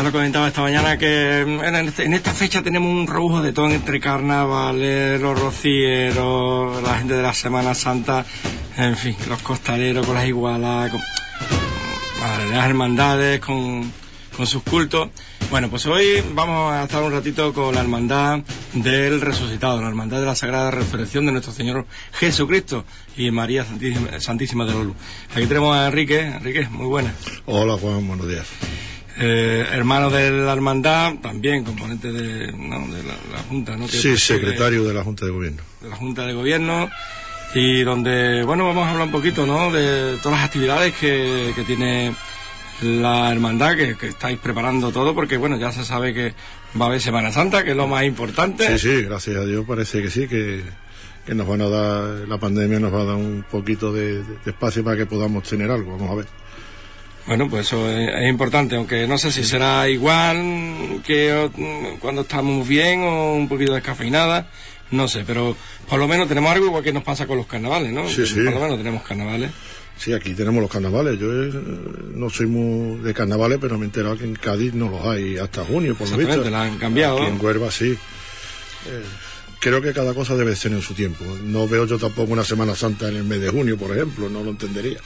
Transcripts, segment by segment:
Ya lo comentaba esta mañana que en, este- en esta fecha tenemos un rebujo de todo entre carnavales, los rocieros, la gente de la Semana Santa, en fin, los costaleros con las igualas, las hermandades, con, con sus cultos. Bueno, pues hoy vamos a estar un ratito con la hermandad del resucitado, la hermandad de la Sagrada Resurrección de nuestro Señor Jesucristo y María Santísima, de la. Aquí tenemos a Enrique. Enrique, muy buenas. Hola Juan, buenos días. Eh, hermano de la hermandad, también componente de, no, de la, la Junta, ¿no? Que Sí, secretario de la Junta de Gobierno. de la Junta de Gobierno y donde, bueno, vamos a hablar un poquito, ¿no? De todas las actividades que, que tiene la hermandad, que, que estáis preparando todo, porque, bueno, ya se sabe que va a haber Semana Santa, que es lo más importante. Sí, sí, gracias a Dios parece que sí, que, que nos van a dar, la pandemia nos va a dar un poquito de, de espacio para que podamos tener algo, vamos a ver. Bueno, pues eso es, es importante, aunque no sé si será igual que cuando estamos bien o un poquito descafeinada, no sé, pero por lo menos tenemos algo igual que nos pasa con los carnavales, ¿no? Sí, sí. Por lo menos tenemos carnavales. Sí, aquí tenemos los carnavales. Yo eh, no soy muy de carnavales, pero me he enterado que en Cádiz no los hay hasta junio, por lo visto. La han cambiado. Aquí en Huelva sí. Eh, creo que cada cosa debe ser en su tiempo. No veo yo tampoco una Semana Santa en el mes de junio, por ejemplo, no lo entendería.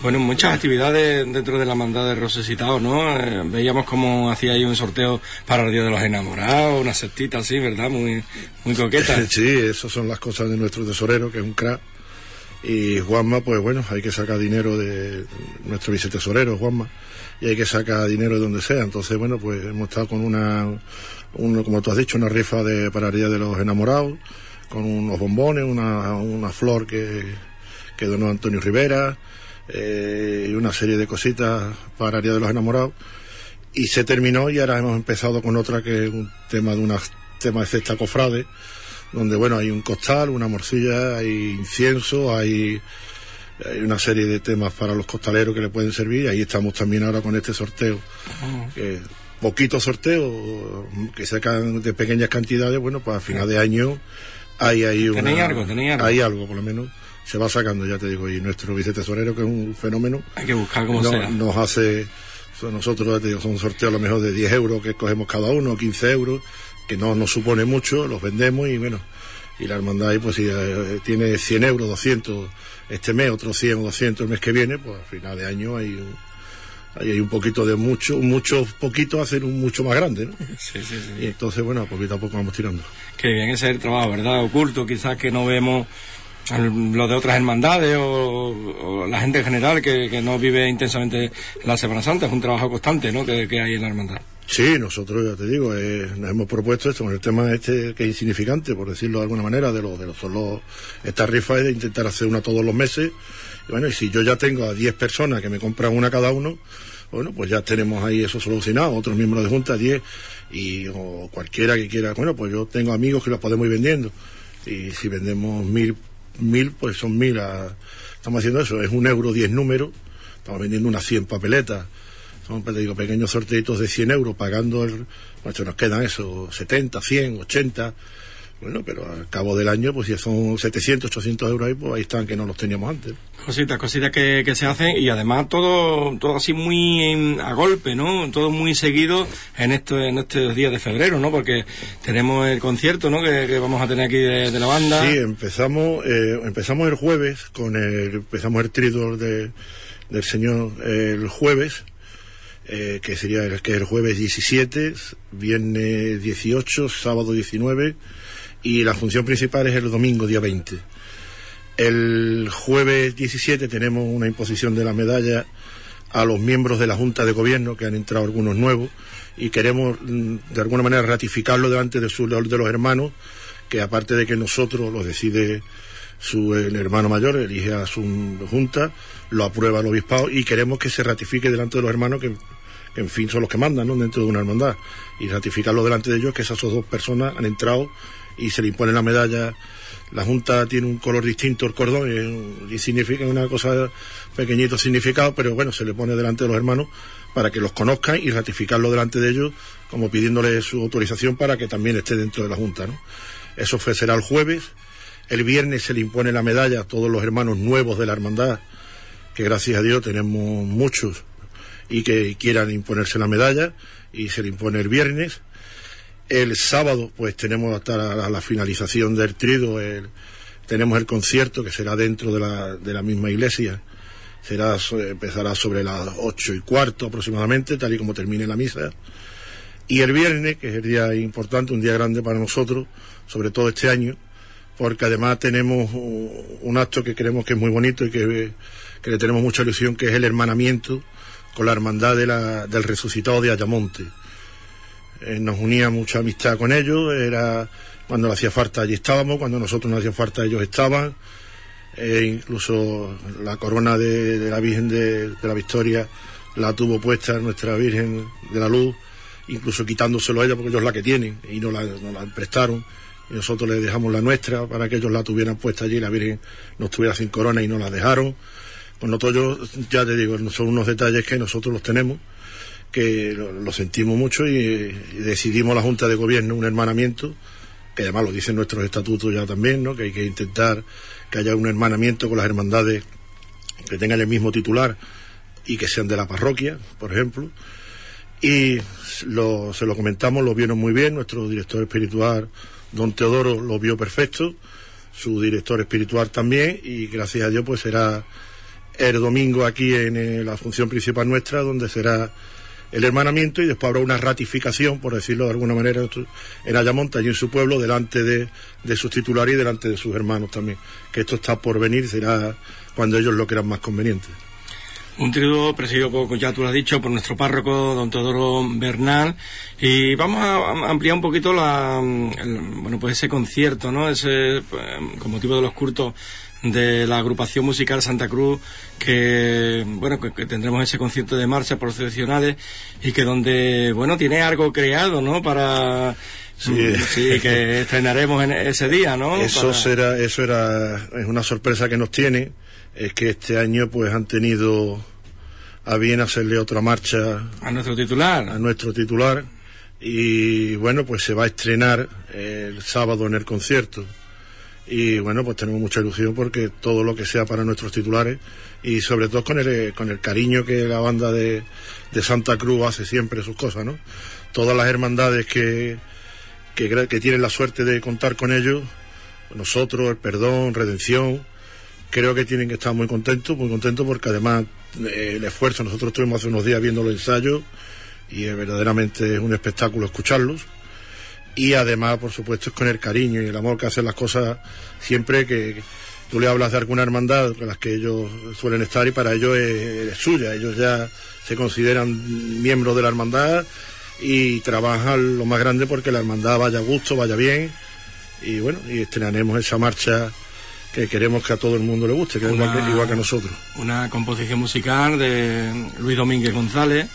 Bueno, muchas actividades dentro de la mandada de resucitados, ¿no? Eh, veíamos cómo hacía ahí un sorteo para el Día de los Enamorados, una cestita así, ¿verdad? Muy, muy coqueta. Sí, esas son las cosas de nuestro tesorero, que es un crack. Y Juanma, pues bueno, hay que sacar dinero de nuestro vicetesorero, Juanma, y hay que sacar dinero de donde sea. Entonces, bueno, pues hemos estado con una, uno, como tú has dicho, una rifa de, para el Día de los Enamorados, con unos bombones, una, una flor que, que donó Antonio Rivera, eh, y una serie de cositas para el Día de los Enamorados. Y se terminó y ahora hemos empezado con otra que es un tema de una tema de cesta cofrade, donde bueno hay un costal, una morcilla, hay incienso, hay, hay una serie de temas para los costaleros que le pueden servir. Ahí estamos también ahora con este sorteo. que poquitos sorteos que sacan de pequeñas cantidades, bueno, pues a final de año hay ahí una, Tenéis algo, tenéis algo. Hay algo, por lo menos. Se va sacando, ya te digo, y nuestro vicetesorero, que es un fenómeno, Hay que buscar como no- sea. nos hace, nosotros ya te digo, son un sorteo a lo mejor de 10 euros que cogemos cada uno, 15 euros, que no nos supone mucho, los vendemos y bueno, y la hermandad ahí pues si eh, tiene 100 euros, 200 este mes, otros 100 o 200 el mes que viene, pues al final de año hay un, ahí hay un poquito de mucho, mucho poquito hacen un mucho más grande, ¿no? Sí, sí, sí. Y entonces bueno, poquito a poco vamos tirando. Que bien, ese es el trabajo, ¿verdad? Oculto, quizás que no vemos el- lo de otras hermandades o, o la gente en general que, que no vive intensamente la Semana Santa. Es un trabajo constante, ¿no? Que, que hay en la hermandad. Sí, nosotros, ya te digo, eh, nos hemos propuesto esto, con el tema este que es insignificante, por decirlo de alguna manera, de los de los, son los- esta rifa es de intentar hacer una todos los meses. Y bueno, y si yo ya tengo a 10 personas que me compran una cada uno, bueno, pues ya tenemos ahí eso solucionado, otros miembros de junta, 10, y o cualquiera que quiera, bueno, pues yo tengo amigos que los podemos ir vendiendo. Y si vendemos mil, mil pues son mil, a- estamos haciendo eso, es un euro, 10 números, estamos vendiendo unas 100 papeletas. Son, pues, te digo, pequeños sorteitos de 100 euros, pagando el... Pues nos quedan eso, 70, 100, 80. Bueno, pero al cabo del año, pues ya son 700, 800 euros ahí, pues ahí están que no los teníamos antes. Cositas, cositas que, que se hacen y además todo, todo así muy a golpe, ¿no? Todo muy seguido en estos, en estos días de febrero, ¿no? Porque tenemos el concierto, ¿no? Que, que vamos a tener aquí de, de la banda. Sí, empezamos, eh, empezamos el jueves con el, empezamos el tríduo de, del Señor el jueves, eh, que sería el, que es el jueves 17, viernes 18, sábado 19 y la función principal es el domingo día 20. El jueves 17 tenemos una imposición de la medalla a los miembros de la Junta de Gobierno, que han entrado algunos nuevos, y queremos mm, de alguna manera ratificarlo delante de, su, de los hermanos, que aparte de que nosotros lo decide su, el hermano mayor, elige a su Junta, lo aprueba el obispado, y queremos que se ratifique delante de los hermanos que, que en fin son los que mandan ¿no? dentro de una hermandad, y ratificarlo delante de ellos que esas dos personas han entrado y se le impone la medalla la Junta tiene un color distinto el cordón y, significa una cosa pequeñito significado, pero bueno, se le pone delante de los hermanos para que los conozcan y ratificarlo delante de ellos, como pidiéndole su autorización para que también esté dentro de la Junta, ¿no? Eso será el jueves. El viernes se le impone la medalla a todos los hermanos nuevos de la hermandad, que gracias a Dios tenemos muchos y que quieran imponerse la medalla y se le impone el viernes. El sábado, pues tenemos hasta la, finalización del trido, tenemos el concierto que será dentro de la, de la misma iglesia. Será, empezará sobre las ocho y cuarto aproximadamente, tal y como termine la misa. Y el viernes, que es el día importante, un día grande para nosotros, sobre todo este año, porque además tenemos un acto que creemos que es muy bonito y que, le tenemos mucha ilusión, que es el hermanamiento con la hermandad del resucitado de Ayamonte. Eh, nos unía mucha amistad con ellos, era cuando le hacía falta allí estábamos, cuando nosotros nos hacía falta ellos estaban, e incluso la corona de, la Virgen de, la Victoria la tuvo puesta nuestra Virgen de la Luz, incluso quitándoselo a ella porque ellos la que tienen y no la, la prestaron. Y nosotros les dejamos la nuestra para que ellos la tuvieran puesta allí, la Virgen no estuviera sin corona y no la dejaron. Pues nosotros, ya te digo, son unos detalles que nosotros los tenemos, que lo, sentimos mucho y, decidimos la Junta de Gobierno un hermanamiento, que además lo dicen nuestros estatutos ya también, ¿no? que hay que intentar que haya un hermanamiento con las hermandades que tengan el mismo titular y que sean de la parroquia, por ejemplo. Y se lo comentamos, lo vieron muy bien, nuestro director espiritual Don Teodoro lo vio perfecto, su director espiritual también, y gracias a Dios pues será el domingo aquí en eh, la función principal nuestra, donde será el hermanamiento y después habrá una ratificación, por decirlo de alguna manera, en Ayamonte, allí en su pueblo, delante de, de sus titulares y delante de sus hermanos también. Que esto está por venir, será cuando ellos lo crean más conveniente. Un triduo presidido, como ya tú lo has dicho, por nuestro párroco, don Teodoro Bernal. Y vamos a ampliar un poquito la, bueno, pues ese concierto, ¿no? Ese, pues, con motivo de los curtos de la agrupación musical Santa Cruz, que, bueno, que, tendremos ese concierto de marchas procesionales y que donde, bueno, tiene algo creado, ¿no? Para, Sí. sí. que estrenaremos en ese día, ¿no? Eso será, eso era, es una sorpresa que nos tiene es que este año pues han tenido a bien hacerle otra marcha a nuestro titular. a nuestro titular. Y bueno pues se va a estrenar el sábado en el concierto. Y bueno pues tenemos mucha ilusión porque todo lo que sea para nuestros titulares y sobre todo con el, con el cariño que la banda de, de Santa Cruz hace siempre sus cosas no todas las hermandades que, que, que tienen la suerte de contar con ellos nosotros el perdón redención creo que tienen que estar muy contentos, muy contentos porque además eh, el esfuerzo, nosotros estuvimos hace unos días viendo los ensayos y verdaderamente es un espectáculo escucharlos. Y además, por supuesto, es con el cariño y el amor que hacen las cosas siempre que, tú le hablas de alguna hermandad con las que ellos suelen estar y para ellos es, suya. Ellos ya se consideran miembros de la hermandad y trabajan lo más grande porque la hermandad vaya a gusto, vaya bien. Y bueno, y estrenaremos esa marcha que queremos que a todo el mundo le guste, que es igual que, a nosotros. Una composición musical de Luis Domínguez González,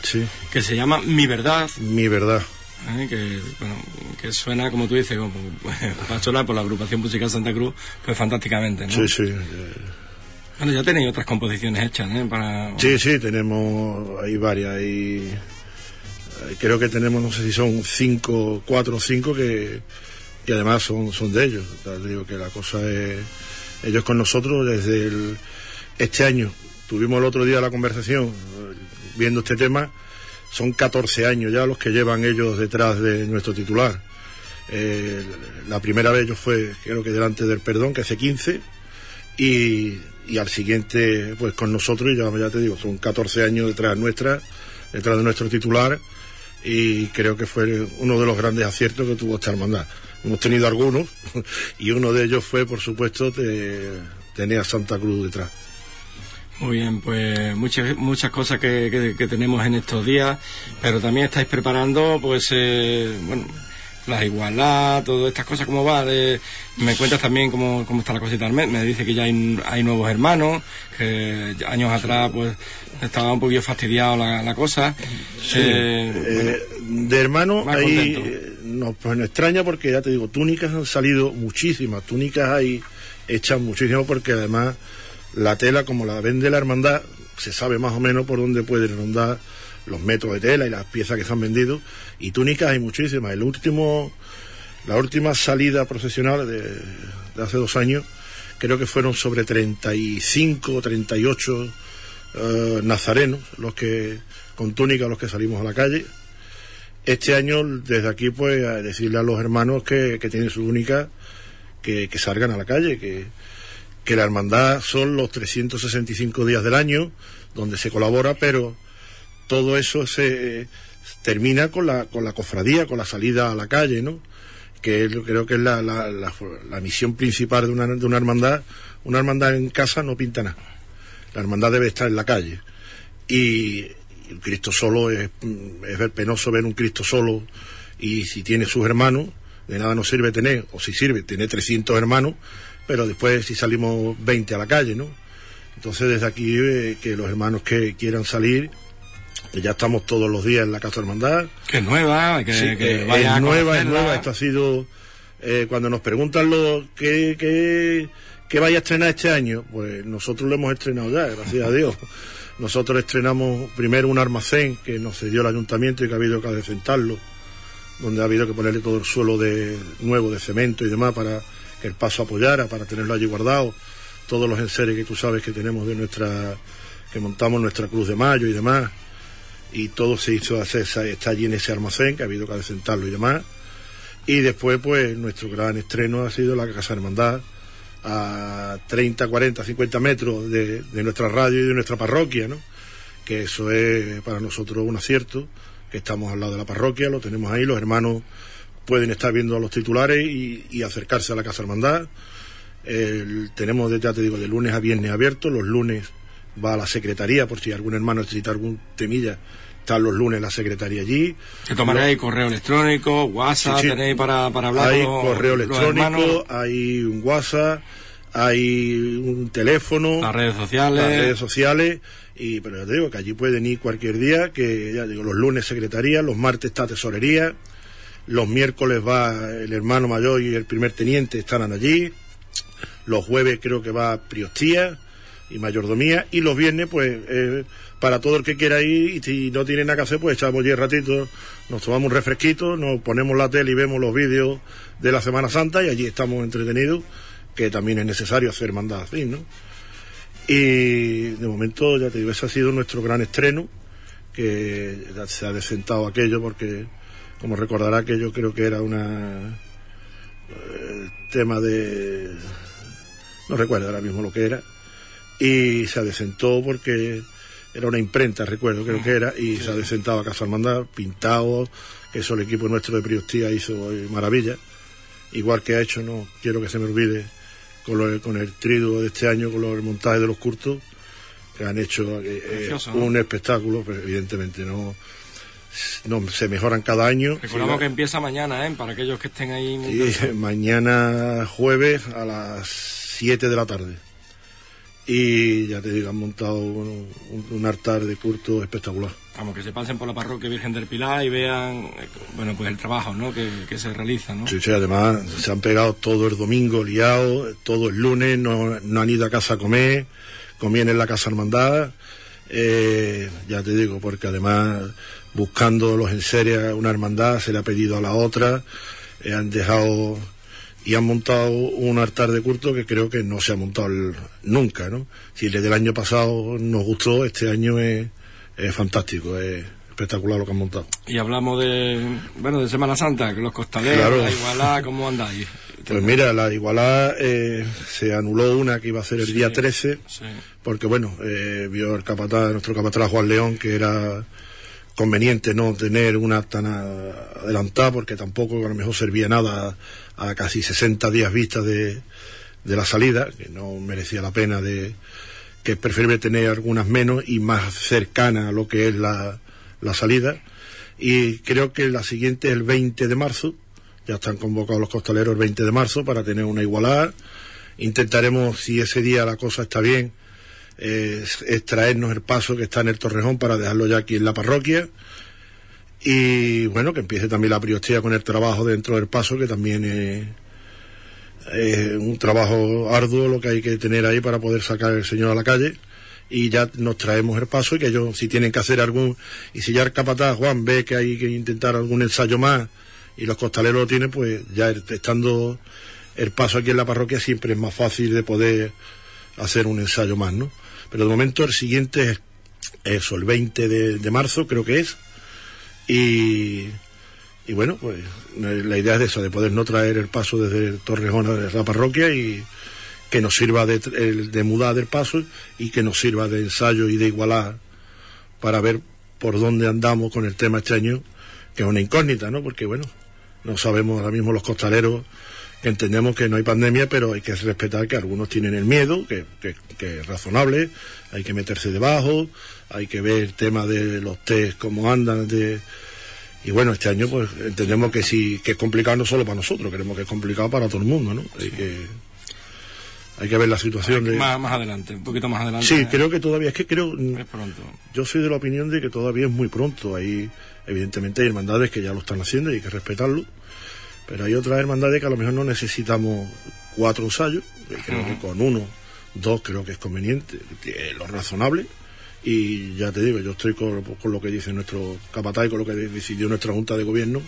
que se llama Mi Verdad. Mi Verdad. ¿Eh? Que, bueno, que suena, como tú dices, como, para por la agrupación musical Santa Cruz, pues fantásticamente, ¿no? Sí, sí. Bueno, ya tenéis otras composiciones hechas, ¿eh? Para... Sí, sí, tenemos, hay varias, y creo que tenemos, no sé si son cinco, cuatro o cinco que, que además son, son de ellos. digo que la cosa es ellos con nosotros desde este año. Tuvimos el otro día la conversación viendo este tema. Son 14 años ya los que llevan ellos detrás de nuestro titular. Eh, la primera vez ellos fue, creo que delante del perdón, que hace 15, y, y al siguiente, pues con nosotros, y ya, ya te digo, son 14 años detrás nuestra, detrás de nuestro titular, y creo que fue uno de los grandes aciertos que tuvo esta hermandad. Hemos tenido algunos y uno de ellos fue, por supuesto, tener a Santa Cruz detrás. Muy bien, pues muchas muchas cosas que, tenemos en estos días, pero también estáis preparando, pues, eh, bueno, la igualdad, todas estas cosas, ¿cómo va? me cuentas también cómo, cómo está la cosita Me dice que ya hay, nuevos hermanos, que años atrás, pues, estaba un poquito fastidiado la, cosa. Sí, eh, eh, de hermanos, ahí no, pues no extraña porque ya te digo, túnicas han salido muchísimas, túnicas hay hechas muchísimas porque además la tela como la vende la hermandad se sabe más o menos por dónde pueden rondar los metros de tela y las piezas que se han vendido. Y túnicas hay muchísimas. El último, la última salida procesional de, de hace dos años creo que fueron sobre 35 o 38 nazarenos los que con túnica los que salimos a la calle Este año, desde aquí, pues, a decirle a los hermanos que, que tienen su única, que, que salgan a la calle, que, que la hermandad son los 365 días del año donde se colabora, pero todo eso se termina con la, con la cofradía, con la salida a la calle, ¿no? Que es- creo que es la, la, la- la misión principal de una, de una hermandad. Una hermandad en casa no pinta nada. La hermandad debe estar en la calle. Y, y un Cristo solo es, es penoso ver un Cristo solo y si tiene sus hermanos, de nada nos sirve tener, o si sirve, tener 300 hermanos, pero después si salimos 20 a la calle, ¿no? Entonces desde aquí eh, que los hermanos que quieran salir, que ya estamos todos los días en la Casa Hermandad, Que es nueva, que, Sí, que eh, vaya es nueva, es nueva. Esto ha sido. eh, cuando nos preguntan lo que, que, que vaya a estrenar este año, pues nosotros lo hemos estrenado ya, gracias a Dios. Nosotros estrenamos primero un almacén que nos cedió el ayuntamiento y que ha habido que adecentarlo, donde ha habido que ponerle todo el suelo de nuevo de cemento y demás para que el paso apoyara, para tenerlo allí guardado. Todos los enseres que tú sabes que tenemos de nuestra, que montamos nuestra cruz de mayo y demás y todo se hizo hacer, está allí en ese almacén, que ha habido que adecentarlo y demás. Y después, pues, nuestro gran estreno ha sido la Casa Hermandad, a 30, 40, 50 metros de, de nuestra radio y de nuestra parroquia, ¿no? Que eso es para nosotros un acierto, que estamos al lado de la parroquia, lo tenemos ahí, los hermanos pueden estar viendo los titulares y, y acercarse a la Casa Hermandad. El- tenemos, ya te digo, de lunes a viernes abierto, los lunes va a la secretaría por si algún hermano necesita algún temilla, están los lunes la secretaría allí. Que tomaréis correo electrónico, WhatsApp, Sí, sí. tenéis para, para hablar Hay con correo los electrónico, hay un WhatsApp, hay un teléfono, las redes sociales. las redes sociales, y pero ya te digo que allí pueden ir cualquier día, que ya digo, los lunes secretaría, los martes está tesorería, los miércoles va el hermano mayor y el primer teniente estarán allí, los jueves creo que va priostía y mayordomía, y los viernes pues eh, para todo el que quiera ir, y si no tiene nada que hacer, pues echamos 10 ratitos, nos tomamos un refresquito, nos ponemos la tele y vemos los vídeos de la Semana Santa y allí estamos entretenidos, que también es necesario hacer hermandad así, ¿no? Y de momento, ya te digo, ese ha sido nuestro gran estreno, que se ha desentado aquello porque, como recordará, que yo creo que era una eh, tema de... no recuerdo ahora mismo lo que era, y se adecentó porque era una imprenta, recuerdo, creo que era, y se ha desentado a Casa Hermandad, pintado, que eso el equipo nuestro de Priostía hizo eh, maravilla, igual que ha hecho, no quiero que se me olvide, con, lo- con el triduo de este año, con los montajes de los curtos, que han hecho eh, eh, un espectáculo, pero evidentemente no, no se mejoran cada año. Recordamos Sí, que empieza mañana, ¿eh? Para aquellos que estén ahí. cansados. mañana jueves a las 7 de la tarde. Y ya te digo, han montado un, un- un altar de culto espectacular. Vamos, que se pasen por la parroquia Virgen del Pilar y vean, bueno, pues el trabajo, ¿no? Que, que se realiza, ¿no? Sí, sí, además se han pegado todo el domingo liado, todo el lunes, no, no han ido a casa a comer, comían en la casa hermandad. Eh, ya te digo, porque además buscando los enseres a una hermandad se le ha pedido a la otra, eh, han dejado y han montado un altar de culto que creo que no se ha montado el- nunca, ¿no? Si el del año pasado nos gustó, este año es, es fantástico, es espectacular lo que han montado. Y hablamos de, bueno, de Semana Santa, que los costaleros, Claro. la Igualá, ¿cómo andáis? Pues mira, la Igualada eh, se anuló una que iba a ser el Sí. día 13, Sí. porque bueno, eh, vio el capataz, nuestro capataz Juan León, que era conveniente no tener una tan adelantada, porque tampoco a lo mejor servía nada a, casi 60 días vistas de, de la salida, que no merecía la pena de que es preferible tener algunas menos y más cercanas a lo que es la, la salida. Y creo que la siguiente es el 20 de marzo, ya están convocados los costaleros el 20 de marzo para tener una igualada. Intentaremos, si ese día la cosa está bien, eh, extraernos el paso que está en el Torrejón para dejarlo ya aquí en la parroquia. Y bueno, que empiece también la priostía con el trabajo dentro del paso, que también es, es un trabajo arduo lo que hay que tener ahí para poder sacar el Señor a la calle. Y ya nos traemos el paso y que ellos, si tienen que hacer algún, y si ya el capataz Juan ve que hay que intentar algún ensayo más y los costaleros lo tienen, pues ya estando el paso aquí en la parroquia siempre es más fácil de poder hacer un ensayo más, ¿no? Pero de momento el siguiente es eso, el 20 de, de marzo creo que es, y, y bueno, pues la idea es esa, de poder no traer el paso desde Torrejón a la parroquia y que nos sirva de, de mudar del paso y que nos sirva de ensayo y de igualar para ver por dónde andamos con el tema este año, que es una incógnita, ¿no? Porque bueno, no sabemos ahora mismo los costaleros entendemos que no hay pandemia, pero hay que respetar que algunos tienen el miedo, que, que, es razonable, hay que meterse debajo, hay que ver el tema de los test, cómo andan, de, y bueno, este año pues entendemos que sí, que es complicado no solo para nosotros, queremos que es complicado para todo el mundo, ¿no? Hay que, hay que ver la situación de... Más, más adelante, un poquito más adelante. Sí, creo que todavía, es que creo... Es pronto. Yo soy de la opinión de que todavía es muy pronto, hay, evidentemente hay hermandades que ya lo están haciendo y hay que respetarlo, pero hay otras hermandades que a lo mejor no necesitamos cuatro ensayos, creo que con uno, dos creo que es conveniente, lo razonable, y ya te digo, yo estoy con, lo que dice nuestro capataz y con lo que decidió nuestra Junta de Gobierno,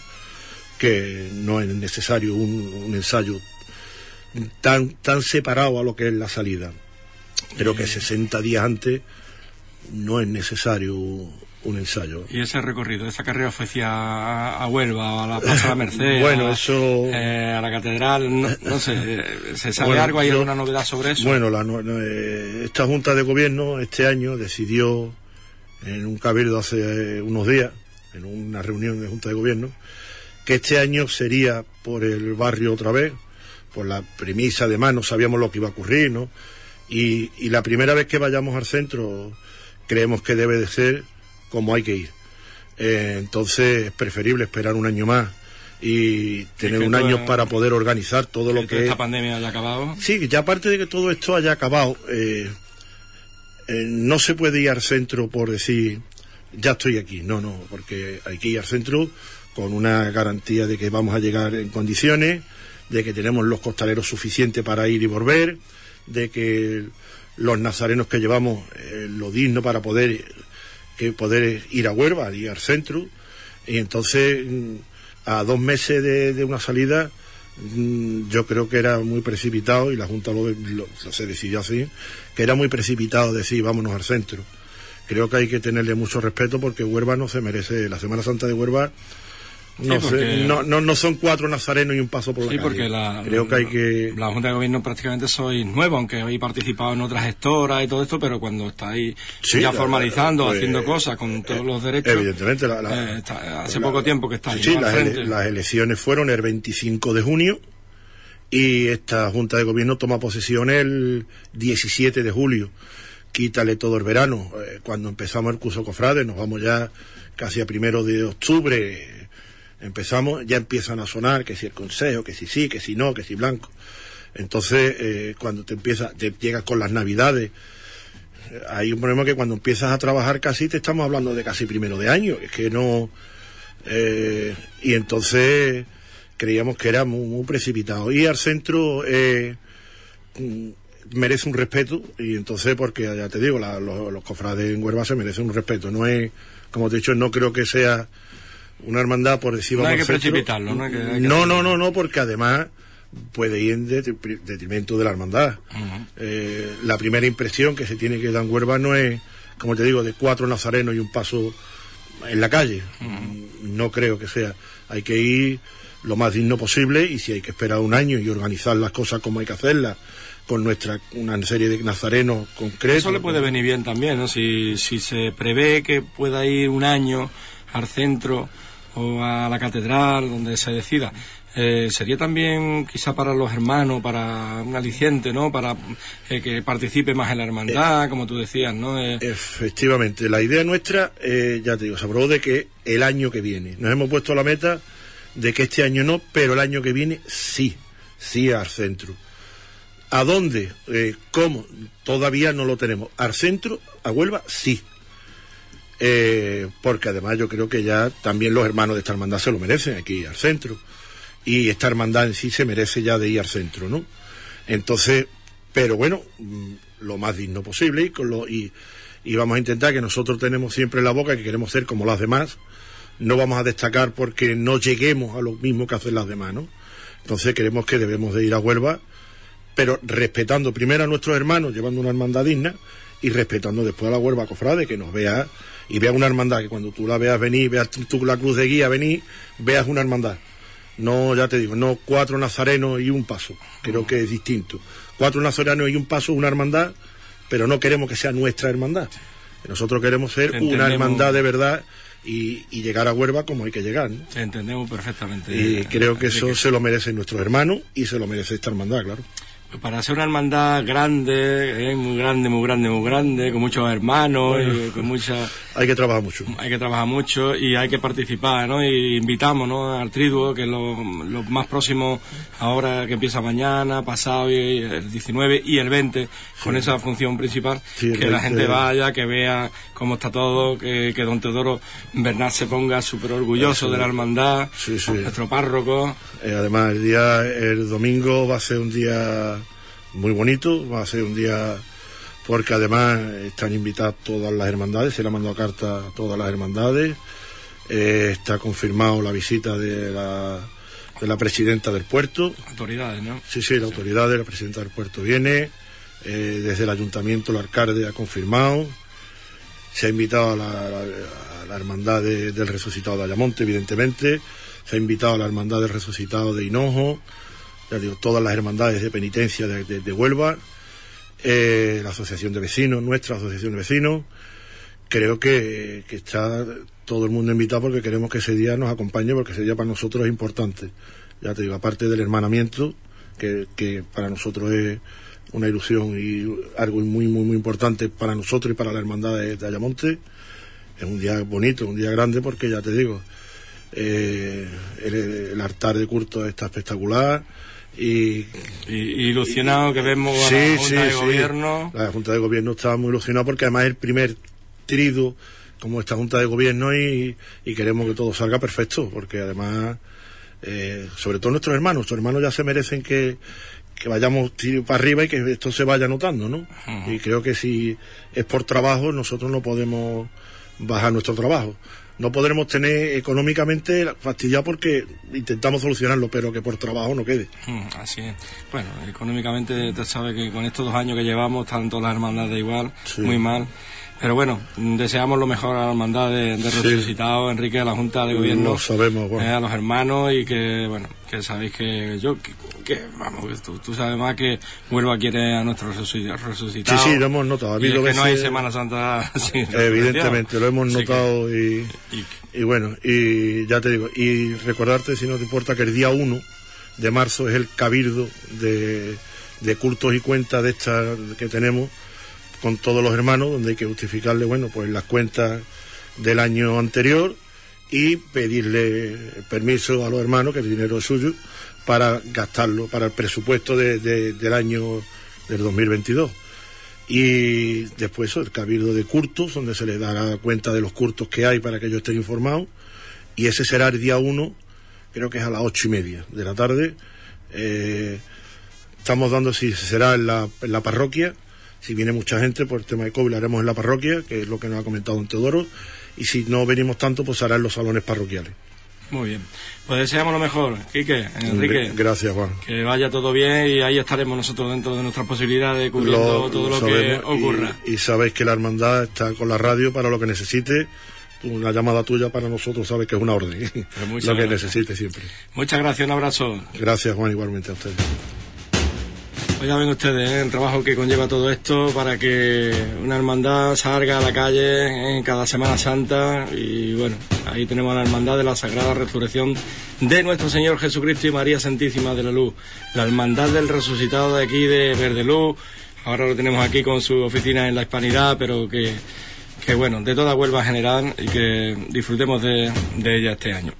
que no es necesario un, ensayo tan, tan separado a lo que es la salida. Pero que 60 días antes no es necesario un ensayo. ¿Y ese recorrido, esa carrera oficial a, Huelva, a la Plaza de la Merced, bueno, eso... Eh, a la Catedral, no, sé, ¿se sabe algo? ¿Hay alguna novedad sobre eso? Bueno, la, eh, esta Junta de Gobierno este año decidió en un cabildo hace eh, unos días, en una reunión de Junta de Gobierno, que este año sería por el barrio otra vez, por la premisa de más, no sabíamos lo que iba a ocurrir, ¿no? Y, y la primera vez que vayamos al centro creemos que debe de ser como hay que ir. Eh, entonces es preferible esperar un año más y tener un año para poder organizar todo lo que esta pandemia haya acabado. Sí ya aparte de que todo esto haya acabado eh, eh, no se puede ir al centro por decir ya estoy aquí no no porque hay que ir al centro con una garantía de que vamos a llegar en condiciones de que tenemos los costaleros suficientes para ir y volver de que los nazarenos que llevamos lo digno para poder que poder ir a Huelva, ir al centro, y entonces mm, a dos meses de, una salida mm, yo creo que era muy precipitado y la Junta lo, se decidió así, que era muy precipitado decir vámonos al centro. Creo que hay que tenerle mucho respeto porque Huelva no se merece, la Semana Santa de Huelva no, no, no, son cuatro nazarenos y un paso por la sí, porque la, Creo que hay que... La Junta de Gobierno prácticamente sois nuevo, aunque habéis participado en otras gestoras y todo esto, pero cuando estáis ya formalizando, pues, haciendo cosas con todos eh, los derechos... Evidentemente, eh, hace poco tiempo que estáis Sí, las, las elecciones fueron el 25 de junio y esta Junta de Gobierno toma posesión el 17 de julio. Quítale todo el verano. Eh, cuando empezamos el curso Cofrade, nos vamos ya casi a primero de octubre empezamos, ya empiezan a sonar que si el consejo, que si sí, que si no, que si blanco. Entonces, eh, cuando te empiezas, te llegas con las navidades, eh, hay un problema que cuando empiezas a trabajar casi te estamos hablando de casi primero de año, es que no. Eh, y entonces creíamos que era muy, precipitado. Y al centro mm, merece un respeto, y entonces, porque ya te digo, los, los, cofrades en Huerva se merecen un respeto. No es, como te he dicho, no creo que sea una hermandad por decir no hay que precipitarlo no, no, no no no porque además puede ir en detrimento de la hermandad. Eh, la primera impresión que se tiene que dar en Huerva no es como te digo de cuatro nazarenos y un paso en la calle. No creo que sea. Hay que ir lo más digno posible y si hay que esperar un año y organizar las cosas como hay que hacerlas con nuestra una serie de nazarenos concretos. Eso le puede venir bien también, ¿no? Si, si se prevé que pueda ir un año al centro o a la catedral, donde se decida. Eh, sería también quizá para los hermanos, para un aliciente, ¿no? Para eh, que participe más en la hermandad, como tú decías, ¿no? Eh, Efectivamente, la idea nuestra, ya te digo, se aprobó de que el año que viene, nos hemos puesto la meta de que este año no, pero el año que viene sí, sí al centro. ¿A dónde? ¿Cómo? Todavía no lo tenemos. ¿Al centro? ¿A Huelva? Sí. Eh, porque además yo creo que ya también los hermanos de esta hermandad se lo merecen aquí al centro y esta hermandad en sí se merece ya de ir al centro, ¿no? Entonces, pero bueno, mm, lo más digno posible y, con lo, y, vamos a intentar que nosotros tenemos siempre en la boca que queremos ser como las demás, no vamos a destacar porque no lleguemos a lo mismo que hacen las demás, ¿no? Entonces creemos que debemos de ir a Huelva, pero respetando primero a nuestros hermanos, llevando una hermandad digna, y respetando después a la Huelva Cofrade, que nos vea y vea una hermandad, que cuando tú la veas venir, veas tú la cruz de guía venir, veas una hermandad. No, ya te digo, no cuatro nazarenos y un paso, creo que es distinto. Cuatro nazarenos y un paso, una hermandad, pero no queremos que sea nuestra hermandad. Nosotros queremos ser una hermandad de verdad y, llegar a Huelva como hay que llegar. Entendemos perfectamente. Y creo que eso se lo merecen nuestros hermanos y se lo merece esta hermandad, claro para ser una hermandad grande, eh, muy grande, muy grande, muy grande, con muchos hermanos, y con mucha... Hay que trabajar mucho. Hay que trabajar mucho y hay que participar, ¿no? Y invitamos, ¿no? Al triduo, que es lo, más próximo ahora que empieza mañana, pasado, y el 19 y el 20, con esa función principal, que la gente vaya, que vea cómo está todo, que, don Teodoro Bernal se ponga súper orgulloso de la hermandad, nuestro párroco. Eh, además, el día, el domingo va a ser un día muy bonito, va a ser un día porque además están invitadas todas las hermandades, se le ha mandado carta a todas las hermandades, eh, está confirmado la visita de la, de la presidenta del puerto. Autoridades, ¿no? Sí, sí, la autoridad de la presidenta del puerto viene, eh, desde el ayuntamiento el alcalde ha confirmado, se ha invitado a la, hermandad del resucitado de Ayamonte, evidentemente, se ha invitado a la hermandad del resucitado de Hinojo, todas las hermandades de penitencia de, Huelva, eh, la asociación de vecinos, nuestra asociación de vecinos. Creo que, está todo el mundo invitado porque queremos que ese día nos acompañe, porque ese día para nosotros es importante. Ya te digo, aparte del hermanamiento, que, para nosotros es una ilusión y algo muy, muy, muy importante para nosotros y para la hermandad de, Ayamonte. Es un día bonito, un día grande, porque ya te digo, eh, el, el, altar de culto está espectacular y, ilusionado que vemos a la Junta de Gobierno. La Junta de Gobierno estaba muy ilusionada porque además es el primer trido como esta Junta de Gobierno y, queremos que todo salga perfecto, porque además, eh, sobre todo nuestros hermanos, nuestros hermanos ya se merecen que, que vayamos para arriba y que esto se vaya notando, ¿no? Y creo que si es por trabajo, nosotros no podemos bajar nuestro trabajo no podremos tener económicamente fastidiado porque intentamos solucionarlo, pero que por trabajo no quede. Hmm, así es. Bueno, económicamente te sabes que con estos dos años que llevamos, tanto las hermandades igual, muy mal. Pero bueno, deseamos lo mejor a la hermandad de, resucitado, Enrique, a la Junta de Gobierno, lo sabemos, eh, a los hermanos y que, bueno, que sabéis que yo, que, vamos, tú, sabes más que Huelva quiere a nuestro resucitado. Sí, sí, lo hemos notado. y que no hay Semana Santa. evidentemente, lo hemos notado y, y, bueno, y ya te digo, y recordarte, si no te importa, que el día 1 de marzo es el cabildo de, de cultos y cuentas de esta que tenemos con todos los hermanos, donde hay que justificarle, bueno, pues las cuentas del año anterior y pedirle permiso a los hermanos, que el dinero es suyo, para gastarlo, para el presupuesto del año del 2022. Y después el cabildo de curtos, donde se les dará cuenta de los curtos que hay para que ellos estén informados. Y ese será el día 1, creo que es a las ocho y media de la tarde. Eh, estamos dando si será en la parroquia si viene mucha gente por el tema de COVID, lo haremos en la parroquia, que es lo que nos ha comentado don Teodoro. Y si no venimos tanto, pues hará en los salones parroquiales. Muy bien. Pues deseamos lo mejor, Quique, Enrique. Gracias, Juan. Que vaya todo bien y ahí estaremos nosotros dentro de nuestras posibilidades cubriendo todo lo, que ocurra. Y, sabéis que la hermandad está con la radio para lo que necesite. Una llamada tuya para nosotros sabes que es una orden. Pues lo que necesite siempre. Muchas gracias, un abrazo. Gracias, Juan, igualmente a ustedes. Pues ya ven ustedes ¿eh? el trabajo que conlleva todo esto para que una hermandad salga a la calle en cada Semana Santa y bueno, ahí tenemos a la hermandad de la Sagrada Resurrección de nuestro Señor Jesucristo y María Santísima de la Luz, la hermandad del resucitado de aquí de Verdeluz, ahora lo tenemos aquí con su oficina en la Hispanidad, pero que, que bueno, de toda Huelva general y que disfrutemos de ella este año.